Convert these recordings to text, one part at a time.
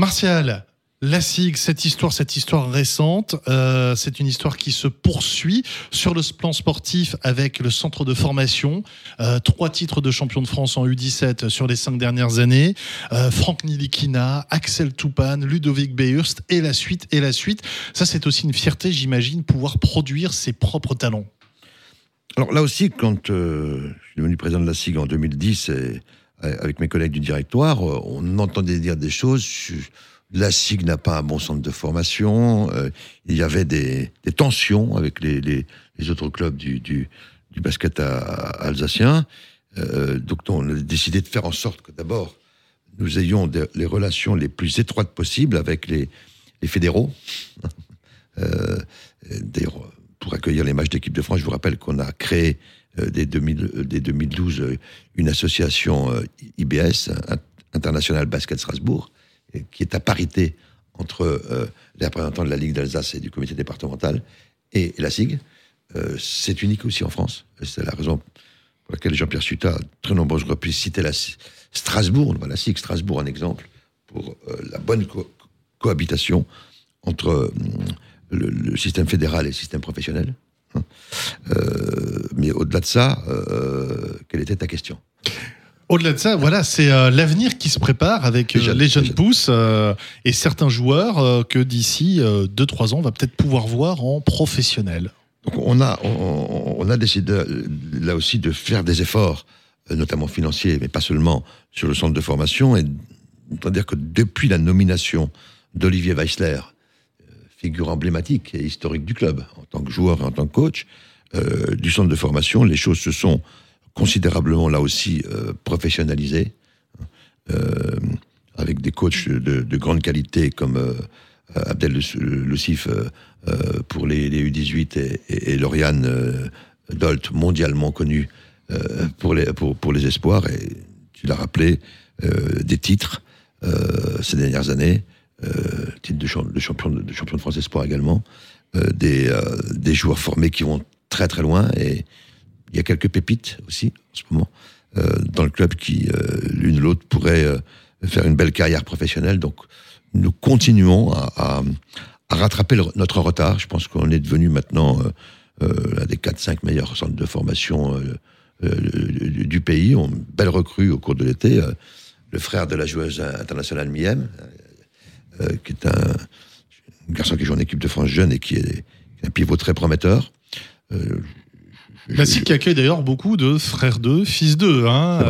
Martial, la SIG, cette histoire, cette histoire récente, euh, c'est une histoire qui se poursuit sur le plan sportif avec le centre de formation. Euh, trois titres de champion de France en U17 sur les cinq dernières années. Euh, Franck Nilikina, Axel Toupane, Ludovic Beurst et la suite et la suite. Ça, c'est aussi une fierté, j'imagine, pouvoir produire ses propres talents. Alors là aussi, quand je suis devenu président de la SIG en 2010, et, avec mes collègues du directoire, on entendait dire des choses la SIG n'a pas un bon centre de formation. Euh, il y avait des, tensions avec les, autres clubs du, basket alsacien. Euh, donc, on a décidé de faire en sorte que d'abord, nous ayons les relations les plus étroites possibles avec les, fédéraux. Euh, pour accueillir les matchs d'équipe de France, je vous rappelle qu'on a créé dès, 2012 une association IBS, International Basket Strasbourg, qui est à parité entre euh, les représentants de la Ligue d'Alsace et du comité départemental et, la SIG. Euh, c'est unique aussi en France. C'est la raison pour laquelle Jean-Pierre Suta, a très nombreuses reprises, cité la Strasbourg, la SIG Strasbourg en exemple, pour euh, la bonne cohabitation entre le, système fédéral et le système professionnel. Hein. Mais au-delà de ça, quelle était ta question? Au-delà de ça, voilà, c'est euh, l'avenir qui se prépare avec les euh, jeunes, pousses euh, et certains joueurs que d'ici 2-3 ans, on va peut-être pouvoir voir en professionnel. Donc on a, on, a décidé là aussi de faire des efforts, notamment financiers, mais pas seulement sur le centre de formation. Et on dire que depuis la nomination d'Olivier Weissler, figure emblématique et historique du club, en tant que joueur et en tant que coach, du centre de formation, les choses se sont considérablement là aussi euh, professionnalisé, euh, avec des coachs de, grande qualité comme euh, Abdel Lucif pour les, U18 et, et, Lauriane Dolt, mondialement connu pour, les, pour, pour, les espoirs. Et tu l'as rappelé, des titres ces dernières années, titre de, champion, de champion de France espoir également, des, des joueurs formés qui vont très très loin et il y a quelques pépites aussi en ce moment euh, dans le club qui, euh, l'une l'autre, pourraient euh, faire une belle carrière professionnelle. Donc, nous continuons à, rattraper notre retard. Je pense qu'on est devenu maintenant l'un des 4-5 meilleurs centres de formation du pays. On belle recrue au cours de l'été. le frère de la joueuse internationale Miem, qui est un, garçon qui joue en équipe de France jeune et qui est, un pivot très prometteur. La qui accueille d'ailleurs beaucoup de frères d'eux, fils d'eux. Hein.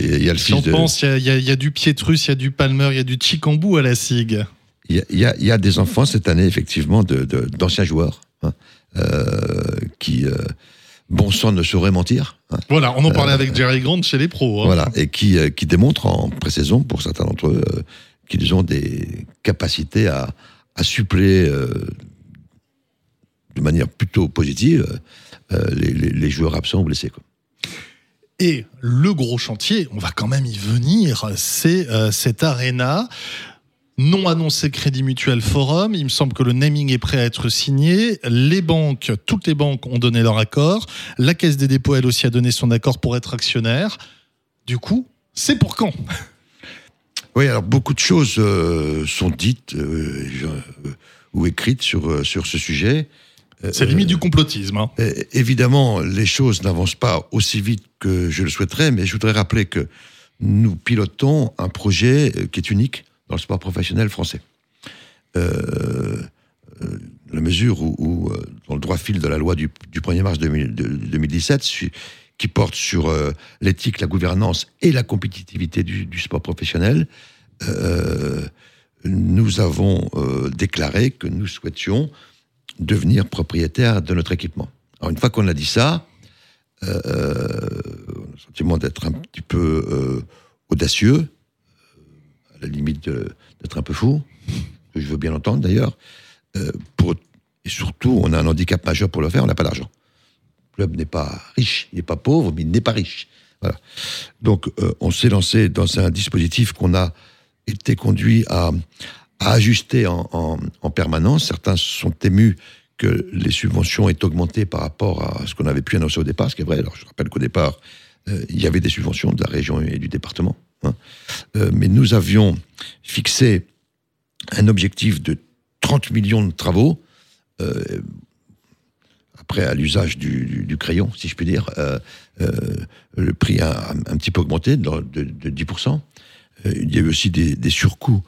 Il y, a le fils de... pense, il y, a du Pietrus, il y a du Palmer, il y a du Chicambou à la SIG. Il y, a des enfants cette année, effectivement, d'anciens de, joueurs hein, euh, qui, euh, bon sang, ne sauraient mentir. Hein. Voilà, on en parlait euh, avec Jerry Grant chez les pros. Hein. Voilà, et qui, qui démontrent en pré-saison, pour certains d'entre eux, qu'ils ont des capacités à, à suppléer de manière plutôt positive euh, les, joueurs absents ou blessés. Quoi. Et le gros chantier, on va quand même y venir, c'est euh, cette arena non annoncé Crédit Mutuel Forum. Il me semble que le naming est prêt à être signé. Les banques, toutes les banques ont donné leur accord. La Caisse des dépôts, elle aussi, a donné son accord pour être actionnaire. Du coup, c'est pour quand? Oui, alors beaucoup de choses euh, sont dites ou écrites sur, sur ce sujet. C'est limite du complotisme. Hein. Évidemment, les choses n'avancent pas aussi vite que je le souhaiterais, mais je voudrais rappeler que nous pilotons un projet euh, qui est unique dans le sport professionnel français. Euh, euh la mesure où, euh, dans le droit fil de la loi du, 1er mars 2017, qui porte sur l'éthique, la gouvernance et la compétitivité du, du sport professionnel, nous avons déclaré que nous souhaitions devenir propriétaire de notre équipement. Alors une fois qu'on a dit ça, euh, euh on a le sentiment d'être un petit peu euh, audacieux, à la limite d'être un peu fou, que je veux bien entendre d'ailleurs. et surtout, on a un handicap majeur pour le faire, on n'a pas d'argent. Le club n'est pas riche, il n'est pas pauvre, mais il n'est pas riche. Voilà. Donc on s'est lancé dans un dispositif qu'on a été conduit à, à ajuster en, permanence. Certains sont émus que les subventions aient augmenté par rapport à ce qu'on avait pu annoncer au départ, ce qui est vrai. Alors je rappelle qu'au départ, euh, il y avait des subventions de la région et du département. Hein. Euh, mais nous avions fixé un objectif de 30 millions de travaux, après à l'usage du, crayon, si je puis dire, le prix a un, petit peu augmenté de, de 10%. il y a eu aussi des surcoûts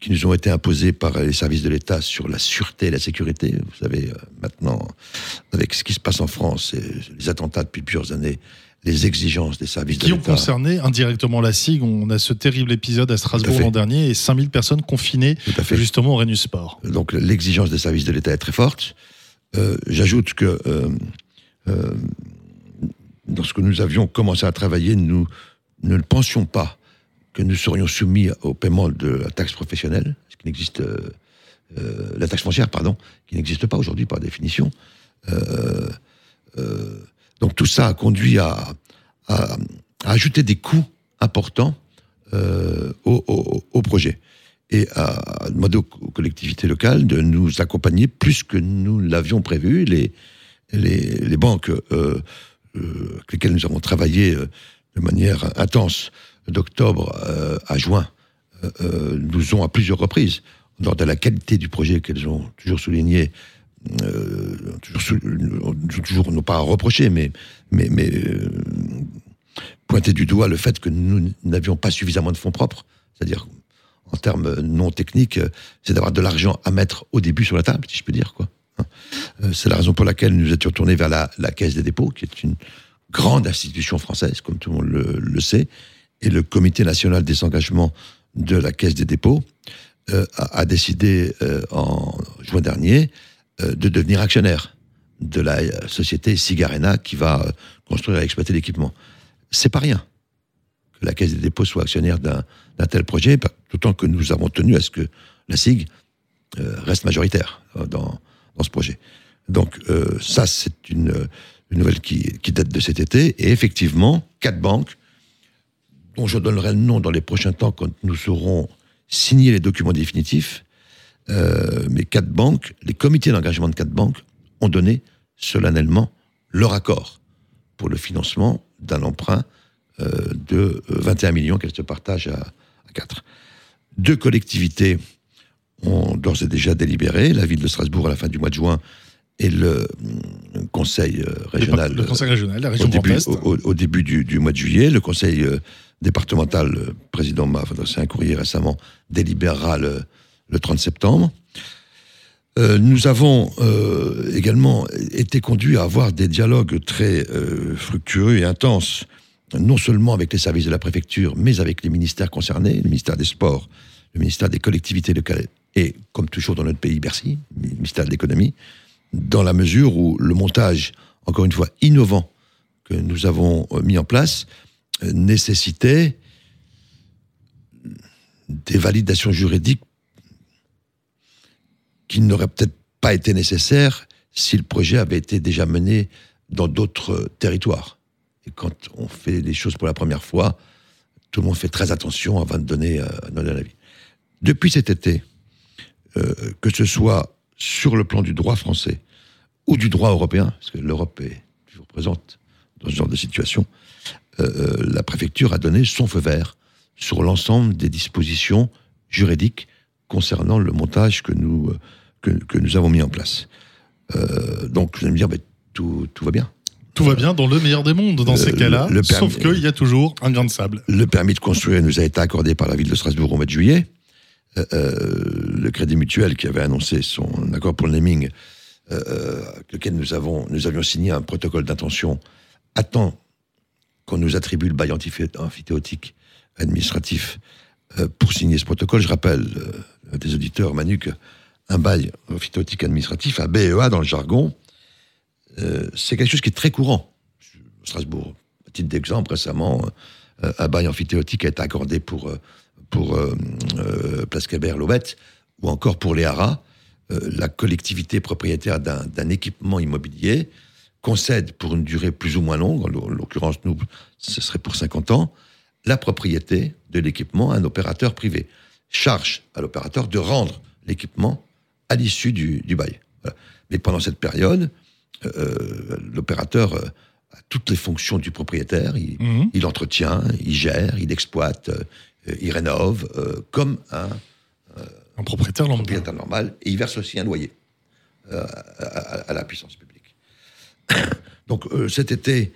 qui nous ont été imposés par les services de l'État sur la sûreté et la sécurité. Vous savez, euh, maintenant, avec ce qui se passe en France, et les attentats depuis plusieurs années, les exigences des services qui de l'État. Qui ont concerné indirectement la SIG. On a ce terrible épisode à Strasbourg l'an dernier et 5000 personnes confinées justement au Rhenus Sport. Donc l'exigence des services de l'État est très forte. Euh, j'ajoute que euh, euh, lorsque nous avions commencé à travailler, nous ne le pensions pas que nous serions soumis au paiement de la taxe professionnelle, ce qui n'existe, euh, euh, la taxe foncière, pardon, qui n'existe pas aujourd'hui par définition. Euh, donc tout ça a conduit à, ajouter des coûts importants au, projet et à demander aux collectivités locales de nous accompagner plus que nous l'avions prévu. Les, banques avec lesquelles nous avons travaillé de manière intense d'octobre euh, à juin euh, euh, nous ont à plusieurs reprises, lors de la qualité du projet qu'elles ont toujours souligné, toujours, toujours, non pas reproché, mais, mais, mais pointé du doigt le fait que nous n'avions pas suffisamment de fonds propres, c'est-à-dire en termes non techniques, c'est d'avoir de l'argent à mettre au début sur la table, si je peux dire quoi. Hein. C'est la raison pour laquelle nous étions tournés vers la, la Caisse des dépôts, qui est une grande institution française, comme tout le monde le, le sait, et le Comité national des engagements de la Caisse des dépôts euh, a, décidé euh, en juin dernier euh, de devenir actionnaire de la société Sigarena qui va construire et exploiter l'équipement. C'est pas rien que la Caisse des dépôts soit actionnaire d'un tel projet, d'autant que nous avons tenu à ce que la SIG reste majoritaire dans, dans, ce projet. Donc ça, c'est une, une, nouvelle qui, qui date de cet été, et effectivement, quatre banques dont je donnerai le nom dans les prochains temps quand nous aurons signé les documents définitifs, euh, mais quatre banques, les comités d'engagement de quatre banques ont donné solennellement leur accord pour le financement d'un emprunt euh, de 21 millions qu'elles se partagent à, 4. Deux collectivités ont d'ores et déjà délibéré, la ville de Strasbourg à la fin du mois de juin et le euh, conseil régional. Le, conseil régional, la région au début, au, début du, du, mois de juillet, le conseil départemental, le président m'a adressé un courrier récemment, délibérera le, 30 septembre. Euh, nous avons euh, également été conduits à avoir des dialogues très euh, fructueux et intenses, non seulement avec les services de la préfecture, mais avec les ministères concernés, le ministère des Sports, le ministère des collectivités locales et, comme toujours dans notre pays, Bercy, le ministère de l'économie, dans la mesure où le montage, encore une fois, innovant que nous avons mis en place, nécessitait des validations juridiques qui n'auraient peut-être pas été nécessaires si le projet avait été déjà mené dans d'autres territoires. Et quand on fait les choses pour la première fois, tout le monde fait très attention avant de donner, euh, un avis. Depuis cet été, euh, que ce soit sur le plan du droit français ou du droit européen, parce que l'Europe est toujours présente dans ce genre de situation, euh, euh, la préfecture a donné son feu vert sur l'ensemble des dispositions juridiques concernant le montage que nous, euh, que, nous avons mis en place. donc, vous allez me dire, mais tout, tout va bien. Tout va bien dans le meilleur des mondes dans ces cas-là, sauf qu'il y a toujours un grain de sable. Le permis de construire nous a été accordé par la ville de Strasbourg au mois de juillet. Le Crédit Mutuel qui avait annoncé son accord pour le naming, avec lequel nous, avons, nous avions signé un protocole d'intention, attend qu'on nous attribue le bail amphithéotique administratif euh, pour signer ce protocole. Je rappelle euh, des auditeurs, Manu, qu'un bail amphithéotique administratif, un BEA dans le jargon, euh, c'est quelque chose qui est très courant. Strasbourg, à titre d'exemple, récemment, un bail amphithéotique a été accordé pour, pour Place Kébert-Lobette, ou encore pour les haras, la collectivité propriétaire d'un équipement immobilier concède pour une durée plus ou moins longue, en l'occurrence, nous, ce serait pour 50 ans, la propriété de l'équipement à un opérateur privé. Charge à l'opérateur de rendre l'équipement à l'issue du, bail. Mais pendant cette période, euh, l'opérateur euh, a toutes les fonctions du propriétaire. Il, il entretient, il gère, il exploite, euh, il rénove, comme un, propriétaire lambda. propriétaire normal, et il verse aussi un loyer euh, à, à la puissance publique. Donc euh, cet été,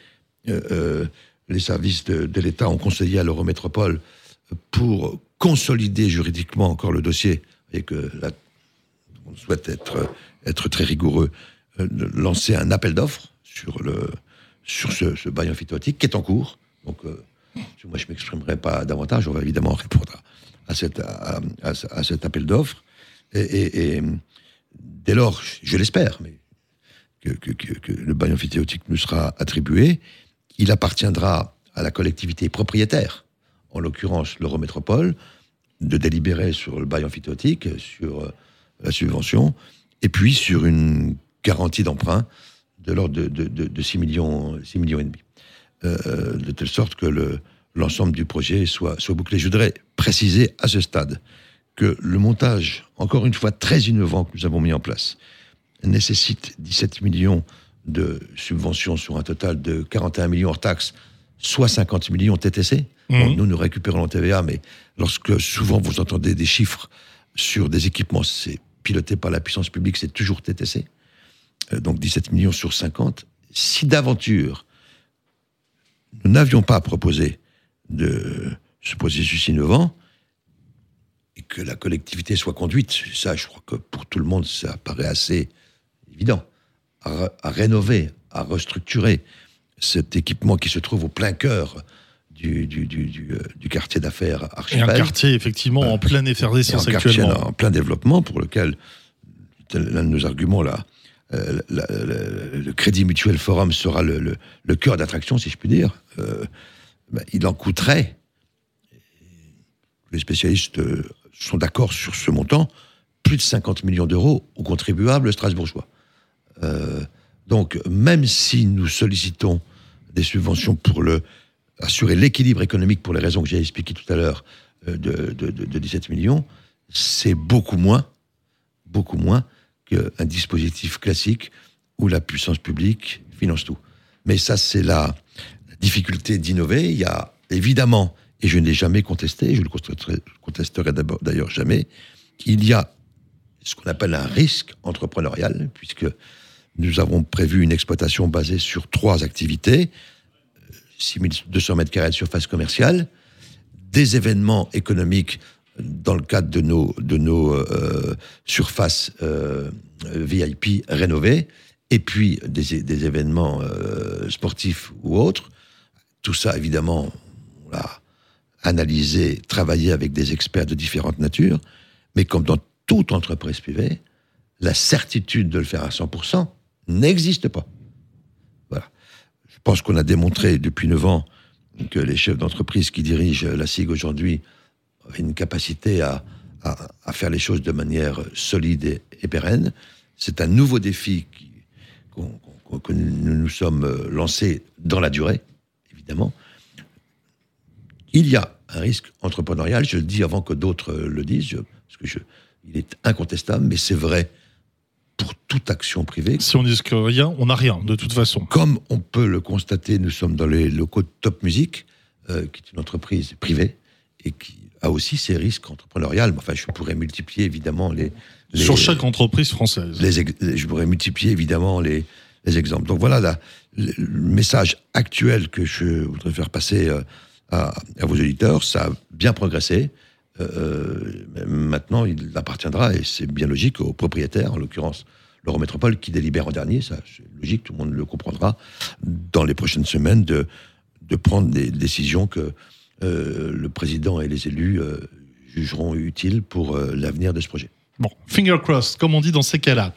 euh, euh, les services de, de l'État ont conseillé à l'Eurométropole pour consolider juridiquement encore le dossier, et que là, on souhaite être, être très rigoureux, euh, lancer un appel d'offres sur, le, sur ce, ce bail amphithéotique qui est en cours. Donc, euh, moi, je ne m'exprimerai pas davantage, on va évidemment répondre à, cette, à, cet appel d'offres. Et, dès lors, je l'espère, que, le bail amphithéotique nous sera attribué, il appartiendra à la collectivité propriétaire, en l'occurrence l'Eurométropole, de délibérer sur le bail amphithéotique, sur euh, la subvention, et puis sur une garantie d'emprunt de l'ordre de, de, de, de 6 millions, 6 millions et demi. Euh, de telle sorte que le- l'ensemble du projet soit, soit bouclé. Je voudrais préciser à ce stade que le montage, encore une fois très innovant que nous avons mis en place, nécessite 17 millions de subventions sur un total de 41 millions hors taxes, soit 50 millions TTC. Bon, Mhm. nous, nous récupérons la TVA, mais lorsque souvent vous entendez des chiffres sur des équipements, c'est piloté par la puissance publique, c'est toujours TTC. Euh, donc 17 millions sur 50. Si d'aventure, nous n'avions pas proposé de ce processus innovant, et que la collectivité soit conduite, ça, je crois que pour tout le monde, ça paraît assez évident, à, rénover, à restructurer cet équipement qui se trouve au plein cœur du, du, du, du, euh, quartier d'affaires Et un Archipel. quartier, effectivement, en pleine Et un effervescence quartier en plein développement pour lequel l'un de nos arguments là, euh, la- la- le Crédit Mutuel Forum sera le, le- le cœur d'attraction, si je puis dire. Euh, ben, il en coûterait. Les spécialistes euh, sont d'accord sur ce montant, plus de 50 millions d'euros aux contribuables strasbourgeois. Euh, donc, même si nous sollicitons des subventions pour assurer l'équilibre économique pour les raisons que j'ai expliquées tout à l'heure euh, de- de 17 millions, c'est beaucoup moins, beaucoup moins qu'un dispositif classique où la puissance publique finance tout. Mais ça, c'est la difficulté d'innover. Il y a évidemment, et je ne l'ai jamais contesté, je le contesterai, d'ailleurs jamais, il y a ce qu'on appelle un risque entrepreneurial, puisque nous avons prévu une exploitation basée sur trois activités, 6200 mètres carrés de surface commerciale, des événements économiques dans le cadre de nos, de nos euh, surfaces euh, VIP rénovées, et puis des, des événements euh, sportifs ou autres. Tout ça, évidemment, on l'a analysé, travaillé avec des experts de différentes natures, mais comme dans toute entreprise privée, la certitude de le faire à 100% n'existe pas. Voilà. Je pense qu'on a démontré depuis 9 ans que les chefs d'entreprise qui dirigent la SIG aujourd'hui ont une capacité à, à- faire les choses de manière solide et, pérenne. C'est un nouveau défi que nous nous sommes lancés dans la durée, évidemment. Il y a un risque entrepreneurial, je le dis avant que d'autres euh, le disent, je- parce que je, il est incontestable, mais c'est vrai pour toute action privée. Si on dit que rien, on n'a rien, de toute façon. Comme on peut le constater, nous sommes dans les locaux de Top Music, euh, qui est une entreprise privée et qui a aussi ses risques entrepreneuriaux. Enfin, je pourrais multiplier évidemment les, les- Sur chaque entreprise française. les je pourrais multiplier évidemment les, les exemples. Donc voilà la- le, message actuel que je voudrais faire passer euh, à, vos auditeurs. Ça a bien progressé. Euh, euh, maintenant, il appartiendra, et c'est bien logique, aux propriétaires, en l'occurrence l'Eurométropole, qui délibère en dernier. Ça, c'est logique, tout le monde le comprendra, dans les prochaines semaines, de, prendre des décisions que le président et les élus jugeront utiles pour l'avenir de ce projet. Bon, finger crossed, comme on dit dans ces cas-là.